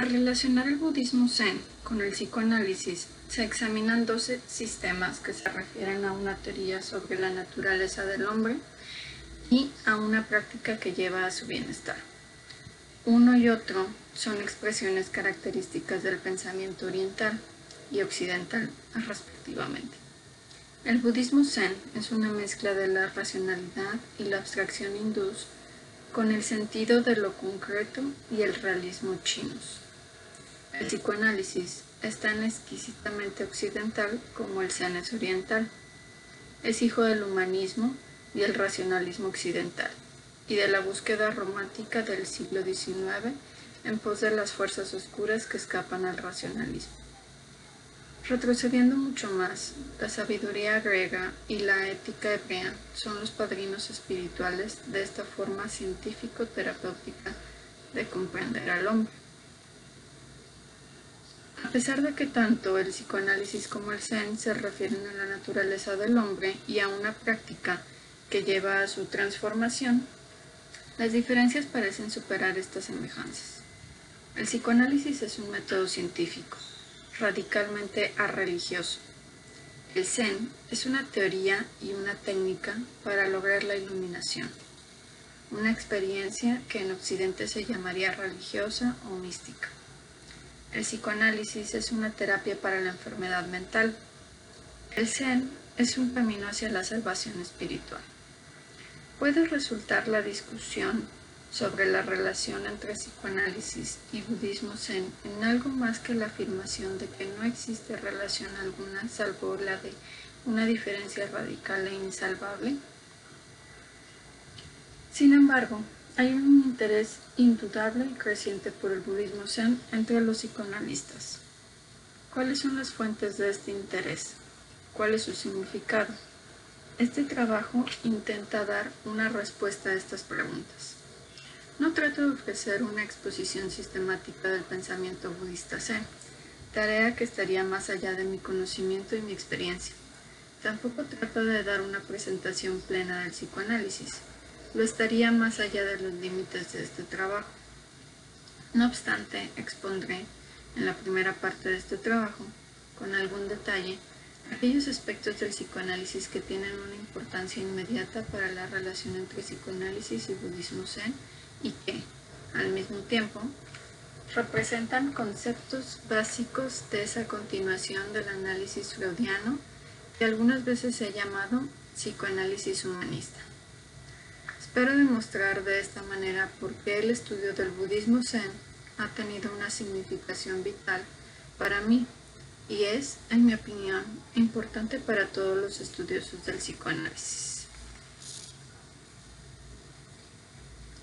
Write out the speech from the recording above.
Al relacionar el budismo zen con el psicoanálisis, se examinan 12 sistemas que se refieren a una teoría sobre la naturaleza del hombre y a una práctica que lleva a su bienestar. Uno y otro son expresiones características del pensamiento oriental y occidental respectivamente. El budismo zen es una mezcla de la racionalidad y la abstracción hindús con el sentido de lo concreto y el realismo chinos. El psicoanálisis es tan exquisitamente occidental como el zen oriental. Es hijo del humanismo y el racionalismo occidental y de la búsqueda romántica del siglo XIX en pos de las fuerzas oscuras que escapan al racionalismo. Retrocediendo mucho más, la sabiduría griega y la ética hebrea son los padrinos espirituales de esta forma científico-terapéutica de comprender al hombre. A pesar de que tanto el psicoanálisis como el zen se refieren a la naturaleza del hombre y a una práctica que lleva a su transformación, las diferencias parecen superar estas semejanzas. El psicoanálisis es un método científico, radicalmente arreligioso. El Zen es una teoría y una técnica para lograr la iluminación, una experiencia que en Occidente se llamaría religiosa o mística. El psicoanálisis es una terapia para la enfermedad mental. El Zen es un camino hacia la salvación espiritual. Puede resultar la discusión sobre la relación entre psicoanálisis y budismo zen en algo más que la afirmación de que no existe relación alguna salvo la de una diferencia radical e insalvable? Sin embargo, hay un interés indudable y creciente por el budismo zen entre los psicoanalistas. ¿Cuáles son las fuentes de este interés? ¿Cuál es su significado? Este trabajo intenta dar una respuesta a estas preguntas. No trato de ofrecer una exposición sistemática del pensamiento budista zen, tarea que estaría más allá de mi conocimiento y mi experiencia. Tampoco trato de dar una presentación plena del psicoanálisis, lo estaría más allá de los límites de este trabajo. No obstante, expondré en la primera parte de este trabajo, con algún detalle, aquellos aspectos del psicoanálisis que tienen una importancia inmediata para la relación entre psicoanálisis y budismo zen y que, al mismo tiempo, representan conceptos básicos de esa continuación del análisis freudiano que algunas veces se ha llamado psicoanálisis humanista. Espero demostrar de esta manera por qué el estudio del budismo zen ha tenido una significación vital para mí y es, en mi opinión, importante para todos los estudiosos del psicoanálisis.